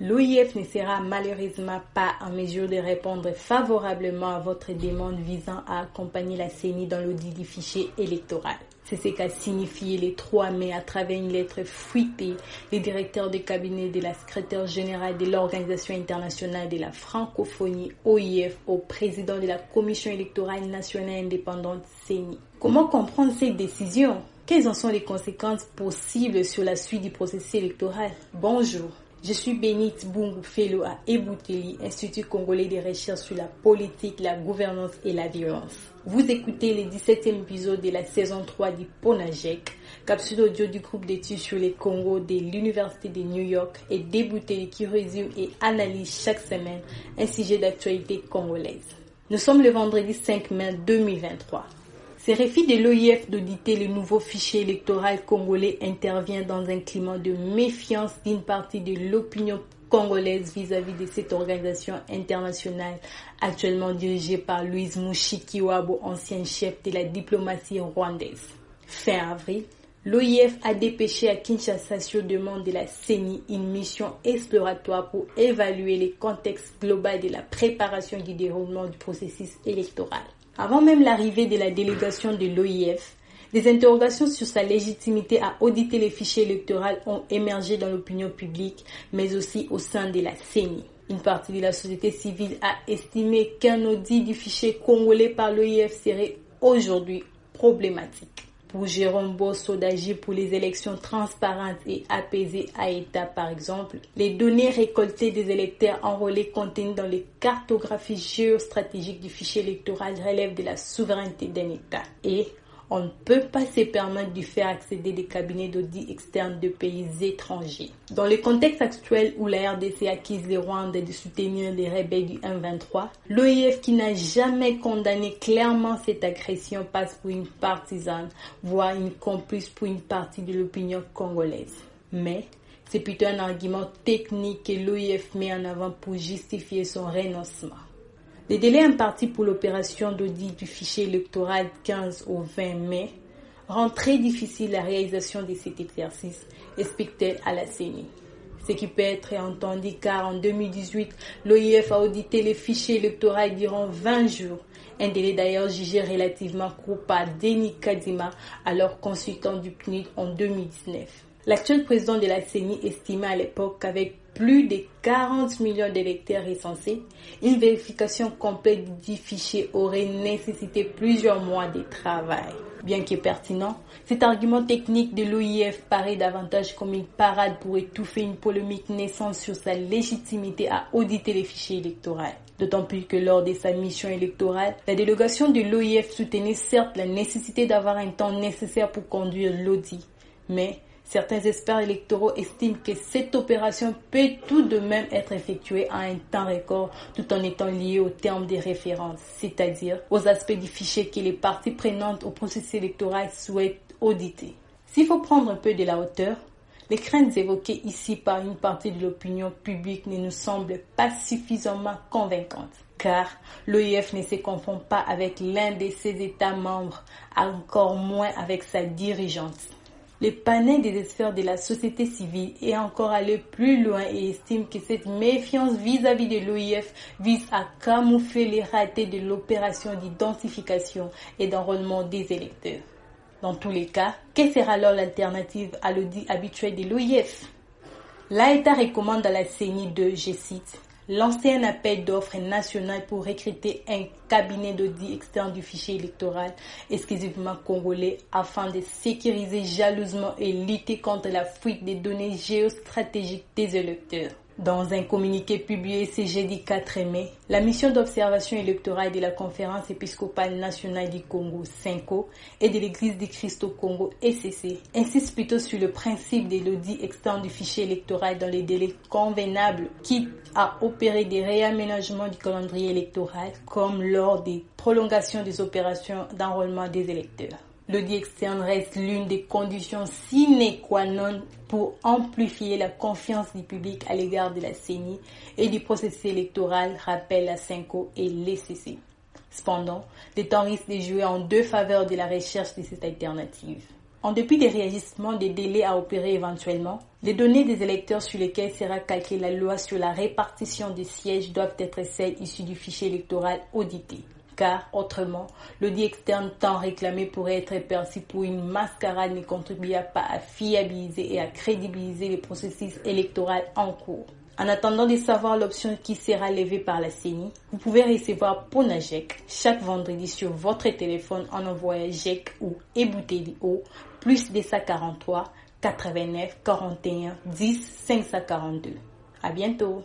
L'OIF ne sera malheureusement pas en mesure de répondre favorablement à votre demande visant à accompagner la CENI dans l'audit du fichier électoral. C'est ce qu'a signifié les 3 mai à travers une lettre fuitée le directeur de cabinet de la secrétaire générale de l'Organisation internationale de la francophonie OIF au président de la Commission électorale nationale indépendante CENI. Comment comprendre cette décision? Quelles en sont les conséquences possibles sur la suite du processus électoral? Bonjour. Je suis Bénite Bungu Fellow à Ebouteli, Institut congolais de recherche sur la politique, la gouvernance et la violence. Vous écoutez le 17e épisode de la saison 3 du Ponajek, capsule audio du groupe d'études sur les Congo de l'Université de New York et d'Ebouteli qui résume et analyse chaque semaine un sujet d'actualité congolaise. Nous sommes le vendredi 5 mai 2023. Refus de l'OIF d'auditer le nouveau fichier électoral congolais intervient dans un climat de méfiance d'une partie de l'opinion congolaise vis-à-vis de cette organisation internationale actuellement dirigée par Louise Mushikiwabo, ancien chef de la diplomatie rwandaise. Fin avril, l'OIF a dépêché à Kinshasa sur demande de la CENI une mission exploratoire pour évaluer le contexte global de la préparation du déroulement du processus électoral. Avant même l'arrivée de la délégation de l'OIF, des interrogations sur sa légitimité à auditer les fichiers électoraux ont émergé dans l'opinion publique, mais aussi au sein de la CENI. Une partie de la société civile a estimé qu'un audit du fichier congolais par l'OIF serait aujourd'hui problématique pour Jérôme Bosso d'agir pour les élections transparentes et apaisées à État, par exemple, les données récoltées des électeurs enrôlés contenues dans les cartographies géostratégiques du fichier électoral relèvent de la souveraineté d'un État. Et on ne peut pas se permettre de faire accéder des cabinets d'audit externes de pays étrangers. Dans le contexte actuel où la RDC acquise les Rwanda de soutenir les rebelles du 1-23, l'OIF qui n'a jamais condamné clairement cette agression passe pour une partisane, voire une complice pour une partie de l'opinion congolaise. Mais c'est plutôt un argument technique que l'OIF met en avant pour justifier son renoncement. Les délais impartis pour l'opération d'audit du fichier électoral 15 au 20 mai rendent très difficile la réalisation de cet exercice, explique-t-elle à la CENI. Ce qui peut être entendu car en 2018, l'OIF a audité les fichiers électoraux durant 20 jours, un délai d'ailleurs jugé relativement court par Denis Kadima, alors consultant du PNUD en 2019. L'actuel président de la CENI estimait à l'époque qu'avec plus de 40 millions d'électeurs recensés, une vérification complète du fichier aurait nécessité plusieurs mois de travail. Bien que pertinent, cet argument technique de l'OIF paraît davantage comme une parade pour étouffer une polémique naissante sur sa légitimité à auditer les fichiers électoraux. D'autant plus que lors de sa mission électorale, la délégation de l'OIF soutenait certes la nécessité d'avoir un temps nécessaire pour conduire l'audit, mais Certains experts électoraux estiment que cette opération peut tout de même être effectuée à un temps record tout en étant liée au terme des références, c'est-à-dire aux aspects du fichier que les parties prenantes au processus électoral souhaitent auditer. S'il faut prendre un peu de la hauteur, les craintes évoquées ici par une partie de l'opinion publique ne nous semblent pas suffisamment convaincantes car l'OIF ne se confond pas avec l'un de ses États membres, encore moins avec sa dirigeante. Le panel des experts de la société civile est encore allé plus loin et estime que cette méfiance vis-à-vis de l'OIF vise à camoufler les ratés de l'opération d'identification et d'enrôlement des électeurs. Dans tous les cas, quelle sera alors l'alternative à l'audit habituel de l'OIF L'AETA recommande à la CENI de, je cite, L'ancien appel d'offres national pour recruter un cabinet d'audit externe du fichier électoral exclusivement congolais afin de sécuriser jalousement et lutter contre la fuite des données géostratégiques des électeurs. Dans un communiqué publié ce jeudi 4 mai, la mission d'observation électorale de la Conférence épiscopale nationale du Congo, CENCO, et de l'Église du Christ au Congo, ECC, insiste plutôt sur le principe de l'audit externe du fichier électoral dans les délais convenables, quitte à opérer des réaménagements du calendrier électoral, comme lors des prolongations des opérations d'enrôlement des électeurs. L'audit externe reste l'une des conditions sine qua non pour amplifier la confiance du public à l'égard de la CENI et du processus électoral, rappelle la CENCO et l'ECC. Cependant, les temps risquent de jouer en deux faveurs de la recherche de cette alternative. En dépit des réagissements des délais à opérer éventuellement, les données des électeurs sur lesquels sera calquée la loi sur la répartition des sièges doivent être celles issues du fichier électoral audité car autrement, l'audit externe tant réclamé pourrait être perçu pour une mascarade ne contribuant pas à fiabiliser et à crédibiliser les processus électoraux en cours. En attendant de savoir l'option qui sera levée par la CENI, vous pouvez recevoir Ponajek chaque vendredi sur votre téléphone en envoyant JEC ou Ebouteli au plus 243 89 41 10 542. À bientôt!